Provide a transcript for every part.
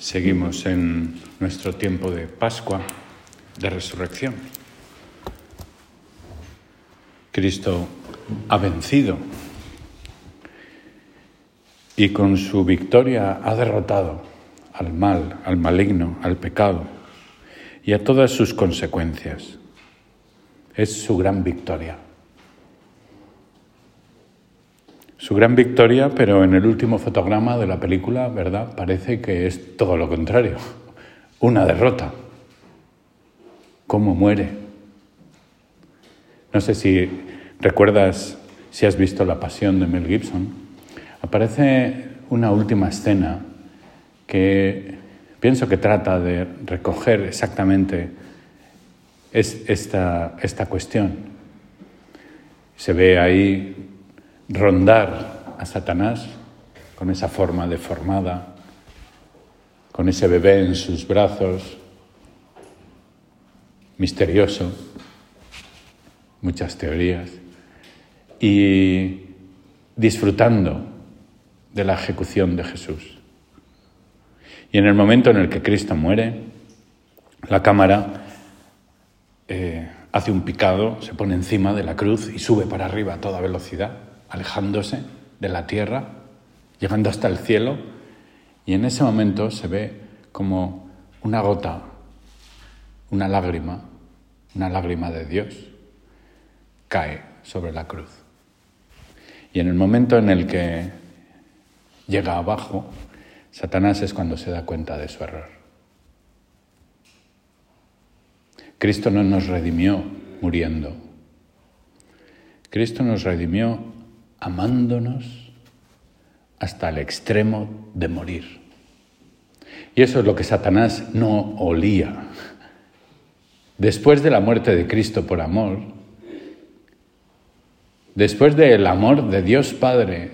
Seguimos en nuestro tiempo de Pascua, de resurrección. Cristo ha vencido y con su victoria ha derrotado al mal, al maligno, al pecado y a todas sus consecuencias. Es su gran victoria. Su gran victoria, pero en el último fotograma de la película, ¿verdad? Parece que es todo lo contrario. Una derrota. ¿Cómo muere? No sé si recuerdas, si has visto La Pasión de Mel Gibson. Aparece una última escena que pienso que trata de recoger exactamente esta, esta cuestión. Se ve ahí rondar a Satanás con esa forma deformada, con ese bebé en sus brazos, misterioso, muchas teorías, y disfrutando de la ejecución de Jesús. Y en el momento en el que Cristo muere, la cámara eh, hace un picado, se pone encima de la cruz y sube para arriba a toda velocidad alejándose de la tierra, llegando hasta el cielo, y en ese momento se ve como una gota, una lágrima, una lágrima de Dios, cae sobre la cruz. Y en el momento en el que llega abajo, Satanás es cuando se da cuenta de su error. Cristo no nos redimió muriendo. Cristo nos redimió amándonos hasta el extremo de morir. Y eso es lo que Satanás no olía. Después de la muerte de Cristo por amor, después del amor de Dios Padre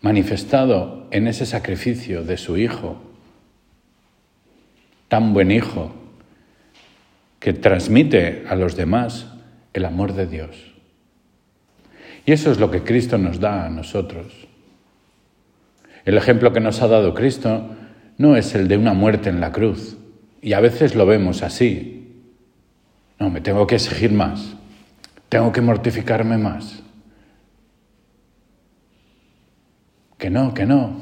manifestado en ese sacrificio de su Hijo, tan buen Hijo, que transmite a los demás el amor de Dios. Y eso es lo que Cristo nos da a nosotros. El ejemplo que nos ha dado Cristo no es el de una muerte en la cruz. Y a veces lo vemos así. No, me tengo que exigir más. Tengo que mortificarme más. Que no, que no.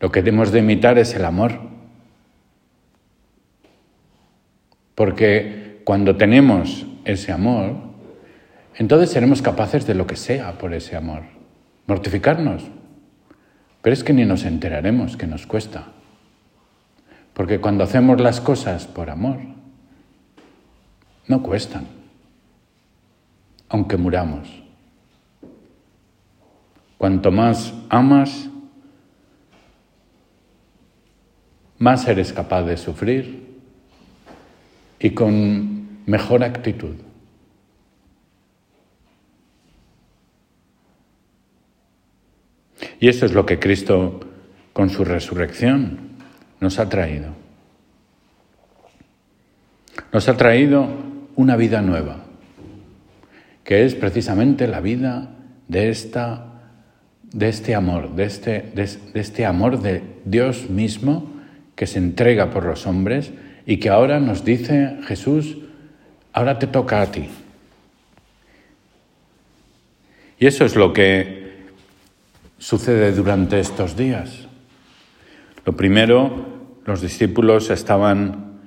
Lo que debemos de imitar es el amor. Porque cuando tenemos ese amor, entonces seremos capaces de lo que sea por ese amor. Mortificarnos. Pero es que ni nos enteraremos que nos cuesta. Porque cuando hacemos las cosas por amor, no cuestan, aunque muramos. Cuanto más amas, más eres capaz de sufrir y con mejor actitud. Y eso es lo que Cristo con su resurrección nos ha traído. Nos ha traído una vida nueva, que es precisamente la vida de, esta, de este amor, de este, de este amor de Dios mismo que se entrega por los hombres y que ahora nos dice Jesús, ahora te toca a ti. Y eso es lo que sucede durante estos días? Lo primero, los discípulos estaban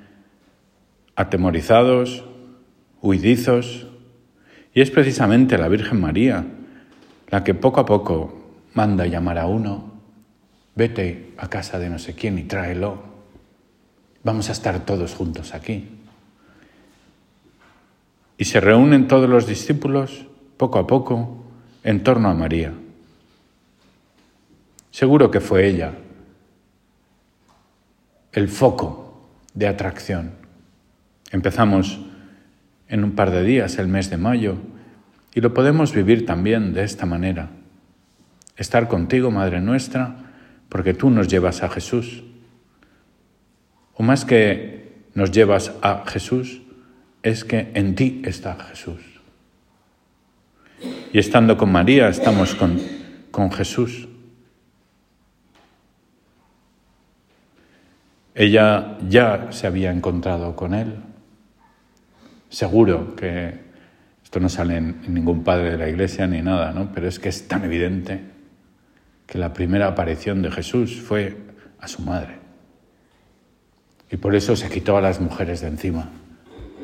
atemorizados, huidizos, y es precisamente la Virgen María la que poco a poco manda llamar a uno, vete a casa de no sé quién y tráelo, vamos a estar todos juntos aquí. Y se reúnen todos los discípulos, poco a poco, en torno a María. Seguro que fue ella el foco de atracción. Empezamos en un par de días, el mes de mayo, y lo podemos vivir también de esta manera. Estar contigo, Madre nuestra, porque tú nos llevas a Jesús. O más que nos llevas a Jesús, es que en ti está Jesús. Y estando con María, estamos con, con Jesús. Ella ya se había encontrado con él. Seguro que esto no sale en ningún padre de la iglesia ni nada, ¿no? Pero es que es tan evidente que la primera aparición de Jesús fue a su madre. Y por eso se quitó a las mujeres de encima.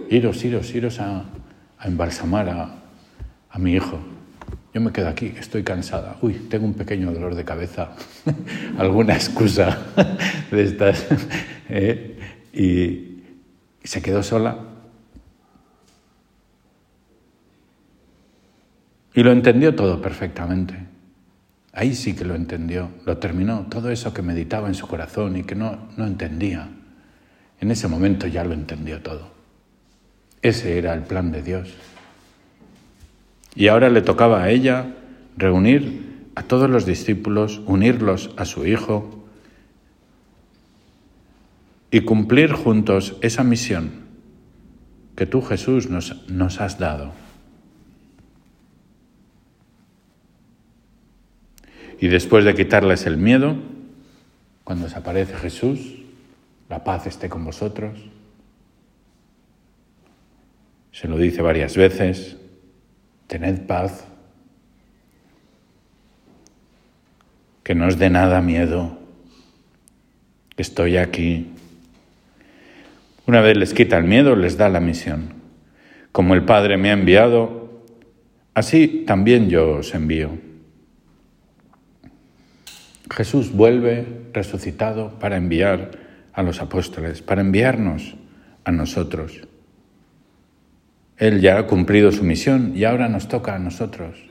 Iros, iros, iros a, embalsamar a, a mi hijo. Yo me quedo aquí, estoy cansada. Uy, tengo un pequeño dolor de cabeza. Alguna excusa de estas. ¿eh? Y se quedó sola. Y lo entendió todo perfectamente. Ahí sí que lo entendió, lo terminó. Todo eso que meditaba en su corazón y que no, no entendía. En ese momento ya lo entendió todo. Ese era el plan de Dios. Y ahora le tocaba a ella reunir a todos los discípulos, unirlos a su Hijo y cumplir juntos esa misión que tú Jesús nos, nos has dado. Y después de quitarles el miedo, cuando desaparece Jesús, la paz esté con vosotros. Se lo dice varias veces, tened paz, que no os dé nada miedo, estoy aquí. Una vez les quita el miedo, les da la misión. Como el Padre me ha enviado, así también yo os envío. Jesús vuelve resucitado para enviar a los apóstoles, para enviarnos a nosotros. Él ya ha cumplido su misión y ahora nos toca a nosotros.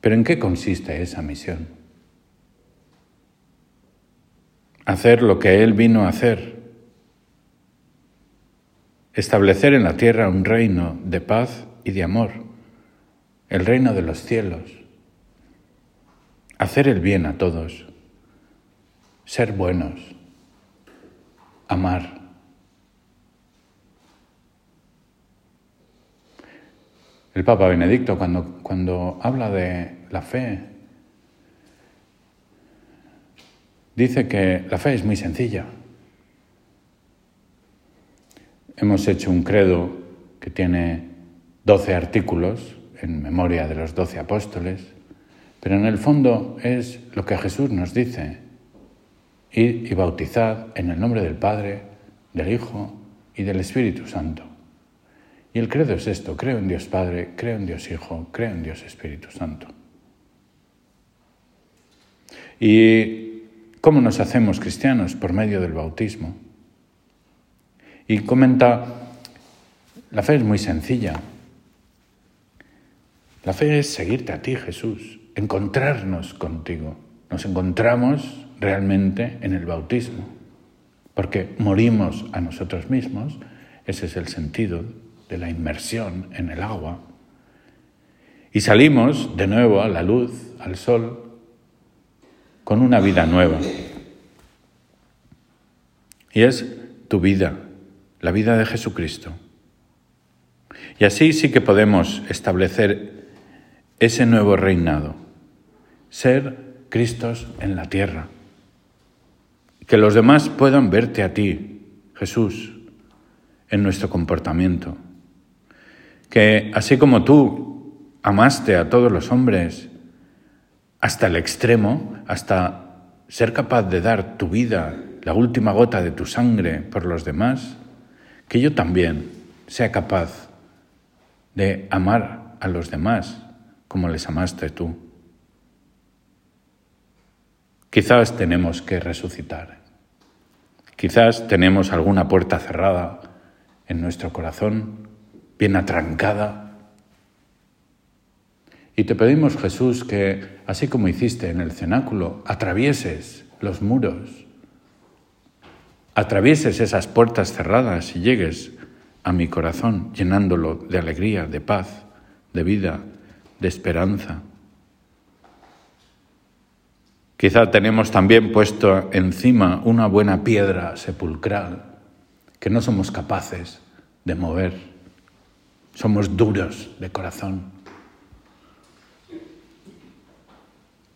Pero ¿en qué consiste esa misión? Hacer lo que Él vino a hacer. Establecer en la tierra un reino de paz y de amor, el reino de los cielos. Hacer el bien a todos, ser buenos, amar. El Papa Benedicto, cuando, cuando habla de la fe, dice que la fe es muy sencilla. Hemos hecho un credo que tiene doce artículos en memoria de los doce apóstoles, pero en el fondo es lo que Jesús nos dice, ir y bautizad en el nombre del Padre, del Hijo y del Espíritu Santo. Y el credo es esto, creo en Dios Padre, creo en Dios Hijo, creo en Dios Espíritu Santo. ¿Y cómo nos hacemos cristianos? Por medio del bautismo. Y comenta, la fe es muy sencilla. La fe es seguirte a ti, Jesús, encontrarnos contigo. Nos encontramos realmente en el bautismo, porque morimos a nosotros mismos, ese es el sentido de la inmersión en el agua. Y salimos de nuevo a la luz, al sol, con una vida nueva. Y es tu vida, la vida de Jesucristo. Y así sí que podemos establecer ese nuevo reinado, ser Cristos en la tierra. Que los demás puedan verte a ti, Jesús, en nuestro comportamiento que así como tú amaste a todos los hombres hasta el extremo, hasta ser capaz de dar tu vida, la última gota de tu sangre por los demás, que yo también sea capaz de amar a los demás como les amaste tú. Quizás tenemos que resucitar. Quizás tenemos alguna puerta cerrada en nuestro corazón bien atrancada. Y te pedimos, Jesús, que, así como hiciste en el cenáculo, atravieses los muros, atravieses esas puertas cerradas y llegues a mi corazón llenándolo de alegría, de paz, de vida, de esperanza. Quizá tenemos también puesto encima una buena piedra sepulcral que no somos capaces de mover. Somos duros de corazón.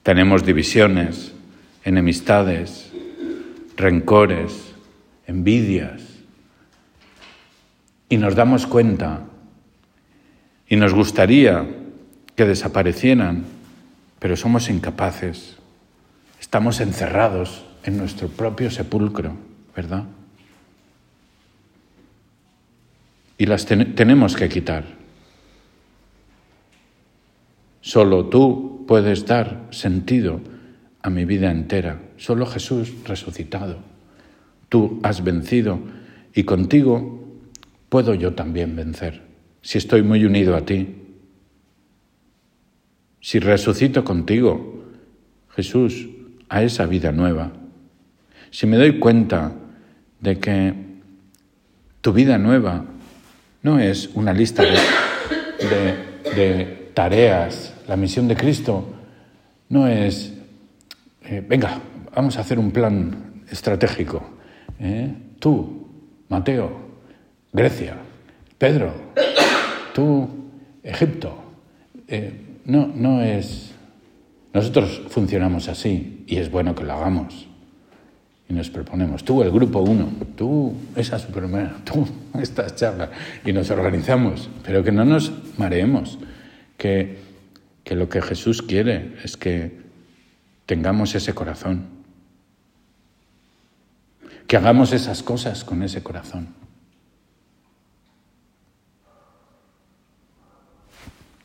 Tenemos divisiones, enemistades, rencores, envidias. Y nos damos cuenta y nos gustaría que desaparecieran, pero somos incapaces. Estamos encerrados en nuestro propio sepulcro, ¿verdad? Y las tenemos que quitar. Solo tú puedes dar sentido a mi vida entera. Solo Jesús resucitado. Tú has vencido y contigo puedo yo también vencer, si estoy muy unido a ti. Si resucito contigo, Jesús, a esa vida nueva. Si me doy cuenta de que tu vida nueva no es una lista de, tareas, la misión de Cristo no es, eh, venga, vamos a hacer un plan estratégico. ¿eh? Tú, Mateo, Grecia, Pedro, tú, Egipto. Eh, no, no es... Nosotros funcionamos así y es bueno que lo hagamos. Y nos proponemos, tú el grupo uno, tú esa supermana, tú estas charlas. Y nos organizamos, pero que no nos mareemos, que, que lo que Jesús quiere es que tengamos ese corazón, que hagamos esas cosas con ese corazón.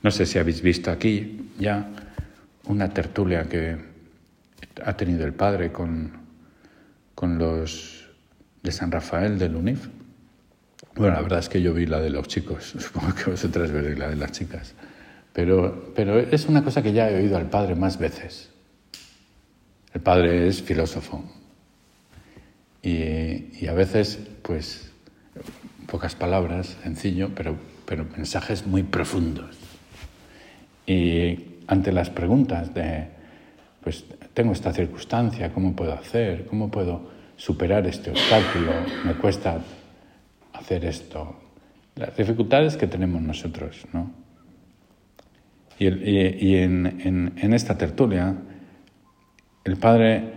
No sé si habéis visto aquí ya una tertulia que ha tenido el Padre con con los de San Rafael del UNIF. Bueno, la verdad es que yo vi la de los chicos, supongo que vosotras veréis la de las chicas. Pero, pero es una cosa que ya he oído al padre más veces. El padre es filósofo. Y, a veces, pues, pocas palabras, sencillo, pero, pero mensajes muy profundos. Y ante las preguntas de, pues tengo esta circunstancia, ¿cómo puedo hacer? ¿Cómo puedo superar este obstáculo? Me cuesta hacer esto. Las dificultades que tenemos nosotros, ¿no? Y, en, esta tertulia, el padre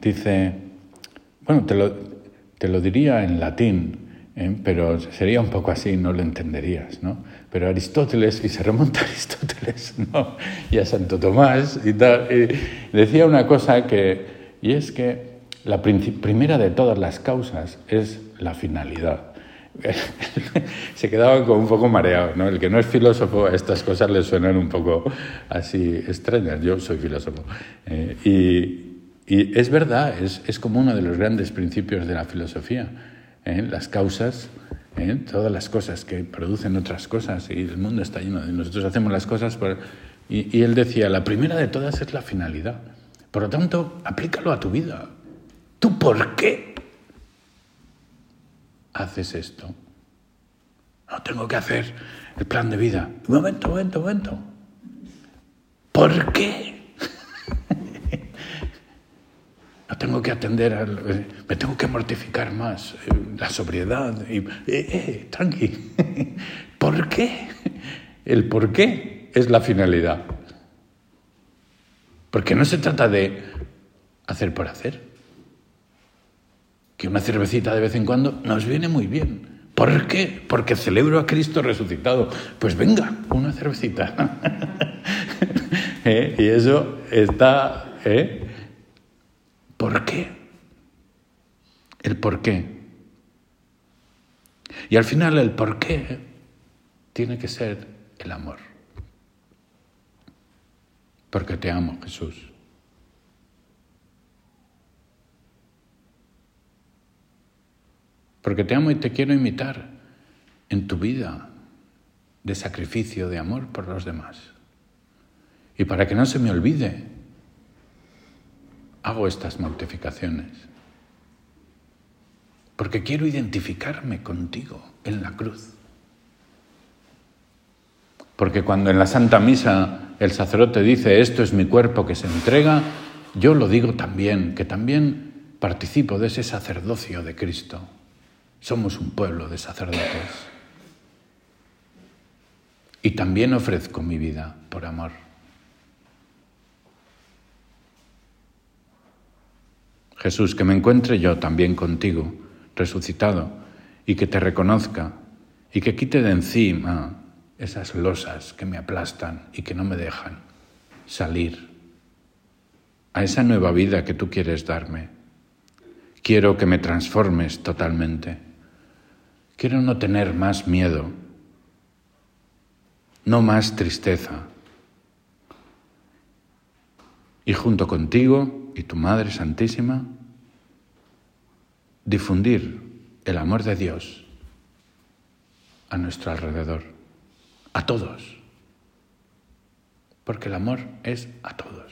dice, bueno, te lo, te lo diría en latín, ¿eh? pero sería un poco así, no lo entenderías, ¿no? Pero Aristóteles, y se remonta a Aristóteles, ¿no? Y a Santo Tomás y tal, decía una cosa que, y es que la primera de todas las causas es la finalidad. se quedaban como un poco mareados, ¿no? El que no es filósofo, a estas cosas le suenan un poco así extrañas. Yo soy filósofo. ¿eh? y, y, es verdad, es, es como uno de los grandes principios de la filosofía ¿eh? las causas, ¿eh? todas las cosas que producen otras cosas y el mundo está lleno de nosotros hacemos las cosas y, él decía, la primera de todas es la finalidad. Por lo tanto, aplícalo a tu vida. ¿Tú por qué haces esto? No tengo que hacer el plan de vida. Un momento, un momento, un momento. ¿Por qué? no tengo que atender, al, eh, me tengo que mortificar más, eh, la sobriedad, y, eh, eh, tranqui. ¿Por qué? El por qué es la finalidad. Porque no se trata de hacer por hacer. Que una cervecita de vez en cuando nos viene muy bien. ¿Por qué? Porque celebro a Cristo resucitado. Pues venga, una cervecita. y eso está... ¿Por qué? El por qué. Y al final el por qué tiene que ser el amor. Porque te amo, Jesús. Porque te amo y te quiero imitar en tu vida de sacrificio, de amor por los demás. Y para que no se me olvide hago estas mortificaciones? Porque quiero identificarme contigo en la cruz. Porque cuando en la Santa Misa el sacerdote dice, esto es mi cuerpo que se entrega, yo lo digo también, que también participo de ese sacerdocio de Cristo. Somos un pueblo de sacerdotes. Y también ofrezco mi vida por amor. Jesús, que me encuentre yo también contigo, resucitado, y que te reconozca, y que quite de encima esas losas que me aplastan y que no me dejan salir a esa nueva vida que tú quieres darme. Quiero que me transformes totalmente. Quiero no tener más miedo, no más tristeza. Y junto contigo y tu Madre Santísima, difundir el amor de Dios a nuestro alrededor, a todos, porque el amor es a todos.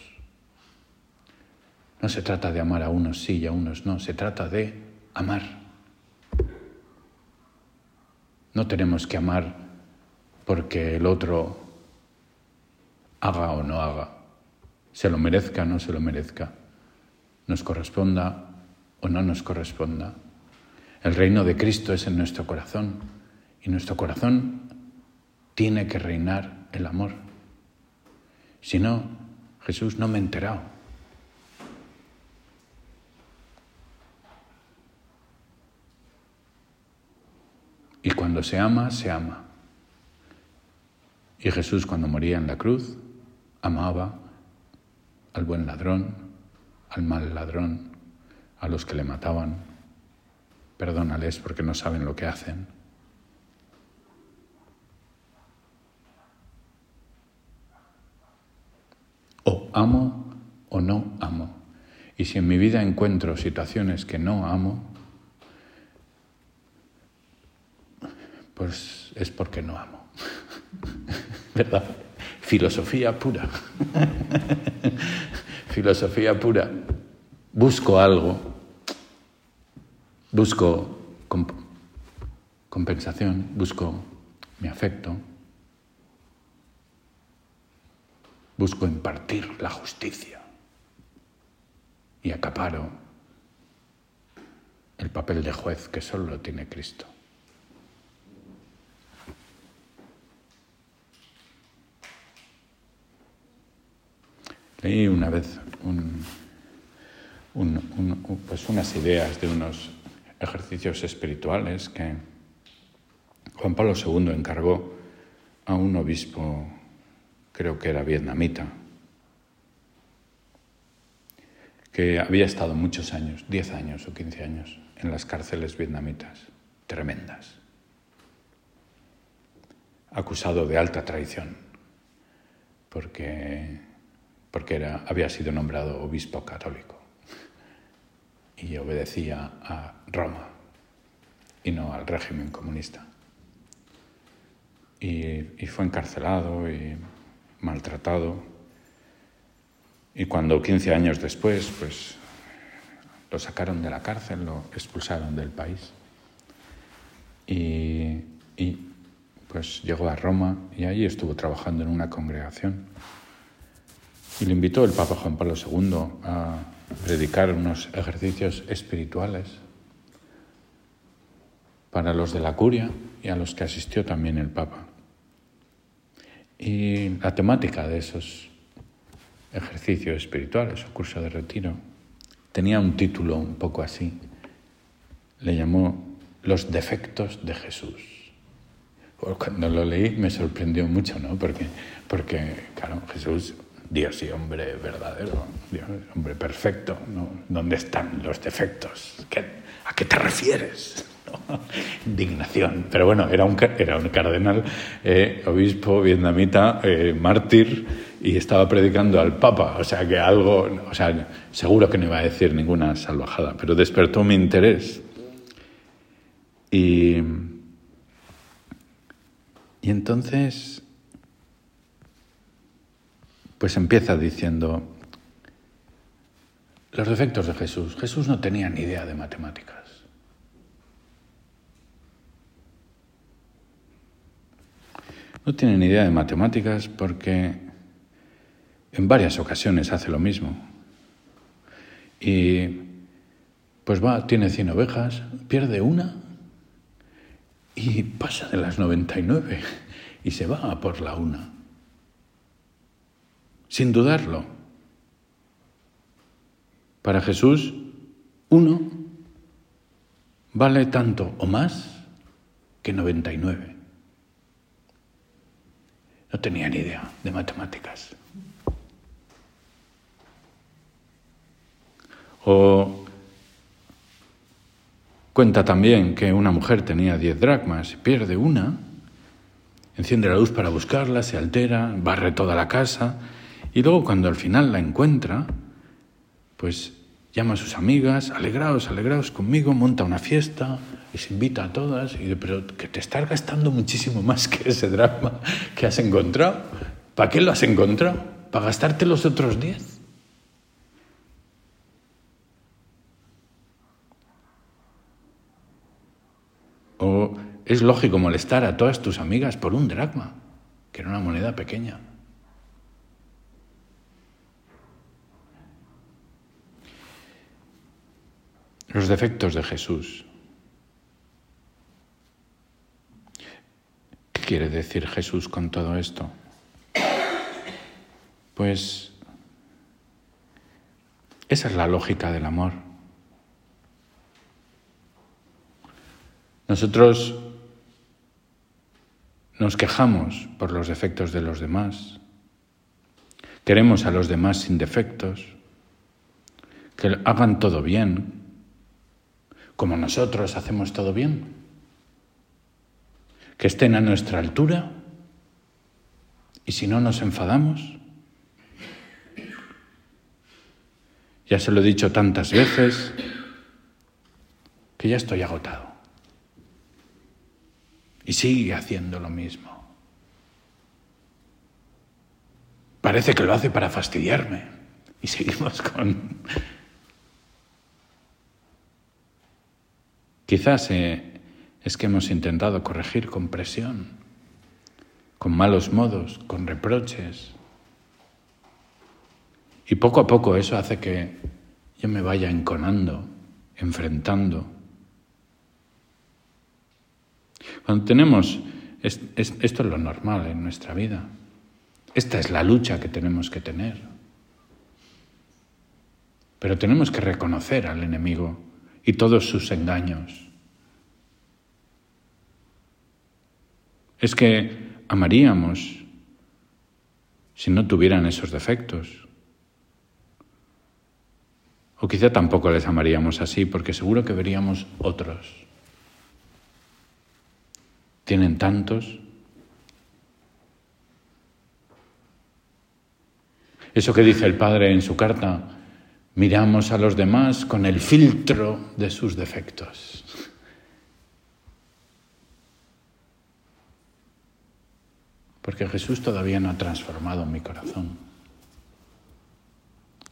No se trata de amar a unos sí y a unos no, se trata de amar. No tenemos que amar porque el otro haga o no haga, se lo merezca o no se lo merezca, nos corresponda o no nos corresponda. El reino de Cristo es en nuestro corazón y nuestro corazón tiene que reinar el amor. Si no, Jesús no me ha enterado. Y cuando se ama, se ama. Y Jesús cuando moría en la cruz, amaba al buen ladrón, al mal ladrón, a los que le mataban. Perdónales porque no saben lo que hacen. O amo o no amo. Y si en mi vida encuentro situaciones que no amo, pues es porque no amo. ¿Verdad? Filosofía pura. Filosofía pura. Busco algo, busco compensación, busco mi afecto, busco impartir la justicia y acaparo el papel de juez que solo lo tiene Cristo. Leí una vez pues unas ideas de unos ejercicios espirituales que Juan Pablo II encargó a un obispo, creo que era vietnamita, que había estado muchos años, 10 años o 15 años, en las cárceles vietnamitas, tremendas, acusado de alta traición, porque porque era, había sido nombrado obispo católico y obedecía a Roma y no al régimen comunista. Y, fue encarcelado y maltratado. Y cuando 15 años después, pues lo sacaron de la cárcel, lo expulsaron del país. Y, y pues llegó a Roma y allí estuvo trabajando en una congregación y le invitó el Papa Juan Pablo II a predicar unos ejercicios espirituales para los de la curia y a los que asistió también el Papa. Y la temática de esos ejercicios espirituales o curso de retiro tenía un título un poco así. Le llamó Los defectos de Jesús. Cuando lo leí me sorprendió mucho, ¿no? Porque, porque claro, Jesús Dios y hombre verdadero, Dios, hombre perfecto. ¿dónde están los defectos? ¿A qué te refieres? Indignación. Pero bueno, era un, cardenal, eh, obispo vietnamita, eh, mártir, y estaba predicando al Papa. O sea que algo, o sea, seguro que no iba a decir ninguna salvajada, pero despertó mi interés. Y, y entonces pues empieza diciendo los defectos de Jesús. Jesús no tenía ni idea de matemáticas. No tiene ni idea de matemáticas porque en varias ocasiones hace lo mismo. Y pues va, tiene 100 ovejas, pierde una y pasa de las 99 y se va a por la una sin dudarlo. Para Jesús, uno vale tanto o más que 99. No tenía ni idea de matemáticas. O cuenta también que una mujer tenía 10 dracmas y pierde una, enciende la luz para buscarla, se altera, barre toda la casa y luego cuando al final la encuentra, pues llama a sus amigas, alegraos, alegraos conmigo, monta una fiesta, les invita a todas, y dice, pero que te estás gastando muchísimo más que ese drama que has encontrado. ¿Para qué lo has encontrado? ¿Para gastarte los otros diez? ¿O es lógico molestar a todas tus amigas por un dracma, que era una moneda pequeña? Los defectos de Jesús. ¿Qué quiere decir Jesús con todo esto? Pues esa es la lógica del amor. Nosotros nos quejamos por los defectos de los demás. Queremos a los demás sin defectos, que hagan todo bien, como nosotros hacemos todo bien, que estén a nuestra altura y si no nos enfadamos. Ya se lo he dicho tantas veces que ya estoy agotado. Y sigue haciendo lo mismo. Parece que lo hace para fastidiarme. Y seguimos con Quizás eh, es que hemos intentado corregir con presión, con malos modos, con reproches. Y poco a poco eso hace que yo me vaya enconando, enfrentando. Cuando tenemos, esto es lo normal en nuestra vida, esta es la lucha que tenemos que tener. Pero tenemos que reconocer al enemigo y todos sus engaños. Es que amaríamos si no tuvieran esos defectos. O quizá tampoco les amaríamos así, porque seguro que veríamos otros. Tienen tantos. Eso que dice el Padre en su carta, miramos a los demás con el filtro de sus defectos. Porque Jesús todavía no ha transformado mi corazón.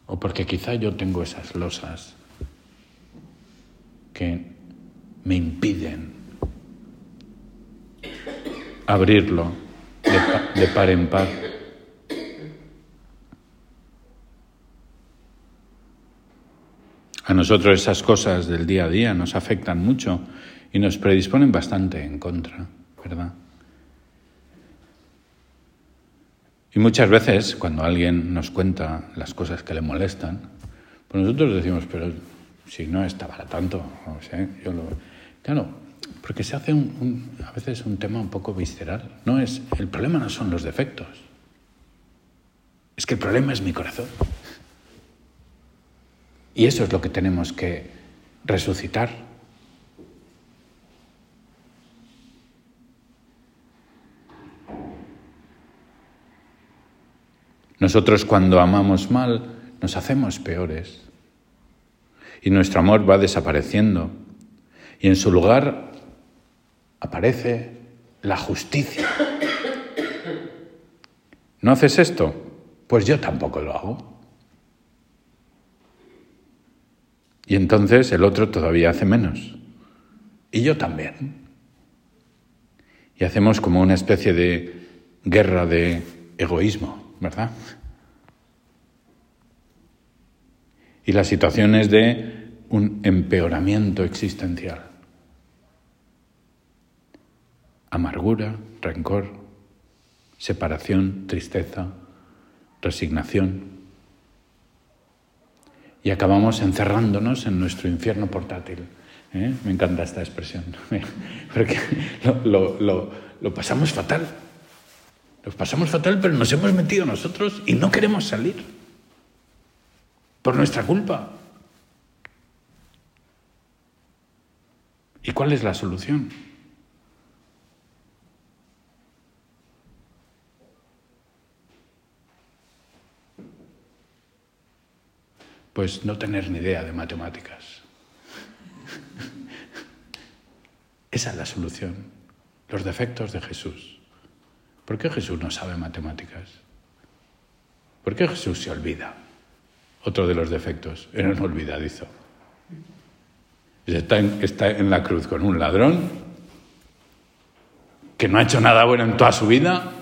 O porque quizá yo tengo esas losas que me impiden abrirlo de, par en par. A nosotros esas cosas del día a día nos afectan mucho y nos predisponen bastante en contra, ¿verdad? Y muchas veces cuando alguien nos cuenta las cosas que le molestan, pues nosotros decimos, pero si no está para tanto, no sé, yo lo... Claro, porque se hace a veces un tema un poco visceral. No es, el problema no son los defectos, es que el problema es mi corazón. Y eso es lo que tenemos que resucitar. Nosotros cuando amamos mal nos hacemos peores y nuestro amor va desapareciendo y en su lugar aparece la justicia. ¿No haces esto? Pues yo tampoco lo hago. Y entonces el otro todavía hace menos. Y yo también. Y hacemos como una especie de guerra de egoísmo, ¿verdad? Y la situación es de un empeoramiento existencial. Amargura, rencor, separación, tristeza, resignación. y acabamos encerrándonos en nuestro infierno portátil. ¿eh? Me encanta esta expresión, porque lo pasamos fatal. Lo pasamos fatal, pero nos hemos metido nosotros y no queremos salir. Por nuestra culpa. ¿Y cuál es la solución? Pues no tener ni idea de matemáticas. Esa es la solución. Los defectos de Jesús. ¿Por qué Jesús no sabe matemáticas? ¿Por qué Jesús se olvida? Otro de los defectos, era un olvidadizo. Está en, está en la cruz con un ladrón que no ha hecho nada bueno en toda su vida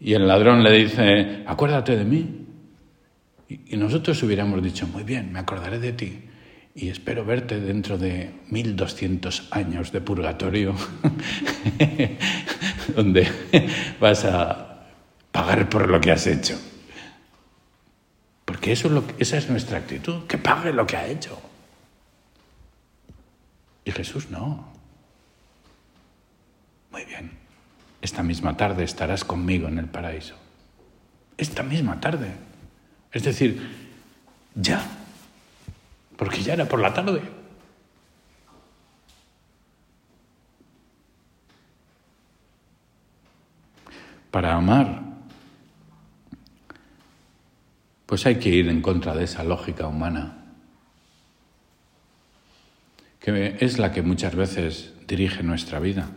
y el ladrón le dice, acuérdate de mí. Y nosotros hubiéramos dicho, muy bien, me acordaré de ti y espero verte dentro de 1200 años de purgatorio, donde vas a pagar por lo que has hecho. Porque eso es lo esa es nuestra actitud, que pague lo que ha hecho. Y Jesús no. Muy bien, esta misma tarde estarás conmigo en el paraíso. Esta misma tarde. Es decir, ya, porque ya era por la tarde. Para amar, pues hay que ir en contra de esa lógica humana, que es la que muchas veces dirige nuestra vida.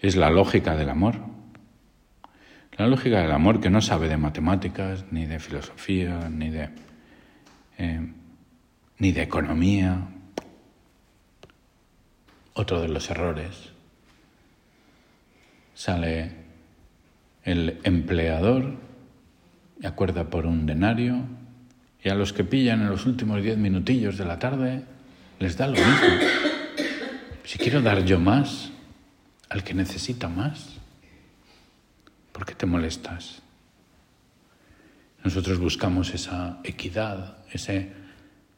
Es la lógica del amor. La lógica del amor que no sabe de matemáticas, ni de filosofía, ni de, eh, ni de economía. Otro de los errores. Sale el empleador acuerda por un denario y a los que pillan en los últimos diez minutillos de la tarde les da lo mismo. Si quiero dar yo más al que necesita más. ¿Por qué te molestas? Nosotros buscamos esa equidad, ese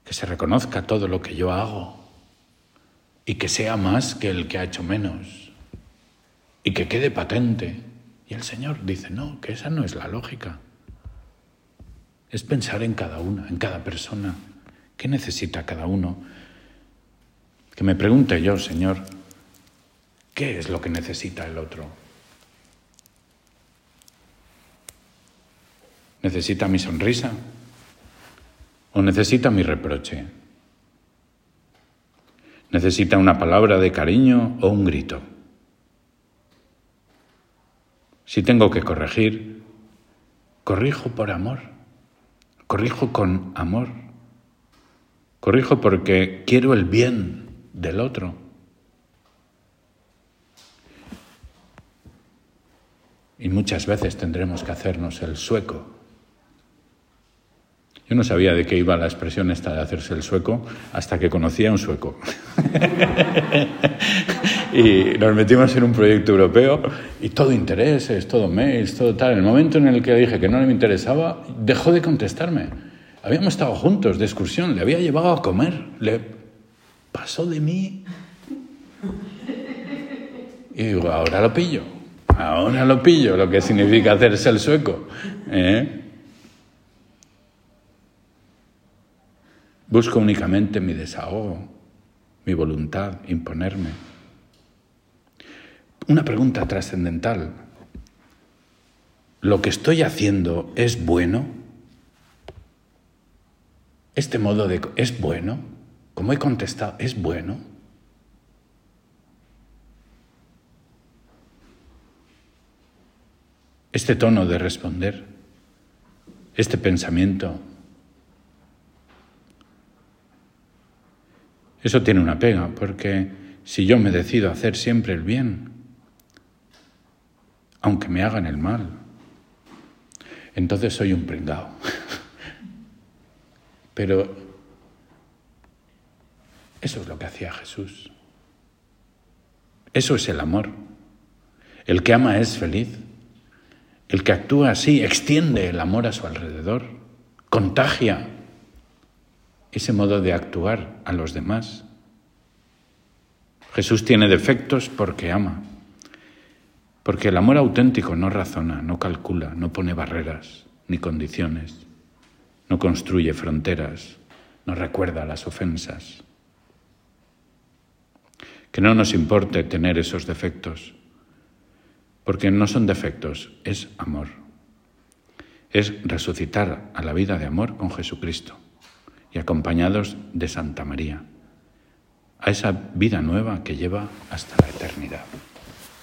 que se reconozca todo lo que yo hago y que sea más que el que ha hecho menos y que quede patente. Y el Señor dice, no, que esa no es la lógica. Es pensar en cada una, en cada persona. ¿Qué necesita cada uno? Que me pregunte yo, Señor, ¿qué es lo que necesita el otro? ¿Necesita mi sonrisa? ¿O necesita mi reproche? ¿Necesita una palabra de cariño o un grito? Si tengo que corregir, corrijo por amor, corrijo con amor, corrijo porque quiero el bien del otro. Y muchas veces tendremos que hacernos el sueco yo no sabía de qué iba la expresión esta de hacerse el sueco hasta que conocía a un sueco. y nos metimos en un proyecto europeo y todo intereses, todo mails, todo tal. En el momento en el que dije que no me interesaba, dejó de contestarme. Habíamos estado juntos de excursión, le había llevado a comer, le pasó de mí. Y digo, ahora lo pillo, ahora lo pillo, lo que significa hacerse el sueco. ¿eh? Busco únicamente mi desahogo, mi voluntad, imponerme. Una pregunta trascendental. ¿Lo que estoy haciendo es bueno? ¿Este modo de... es bueno? Como he contestado, ¿es bueno? Este tono de responder, este pensamiento, Eso tiene una pega, porque si yo me decido a hacer siempre el bien, aunque me hagan el mal, entonces soy un pringao. Pero eso es lo que hacía Jesús. Eso es el amor. El que ama es feliz. El que actúa así extiende el amor a su alrededor, contagia ese modo de actuar a los demás. Jesús tiene defectos porque ama, porque el amor auténtico no razona, no calcula, no pone barreras ni condiciones, no construye fronteras, no recuerda las ofensas. Que no nos importe tener esos defectos, porque no son defectos, es amor. Es resucitar a la vida de amor con Jesucristo y acompañados de Santa María, a esa vida nueva que lleva hasta la eternidad.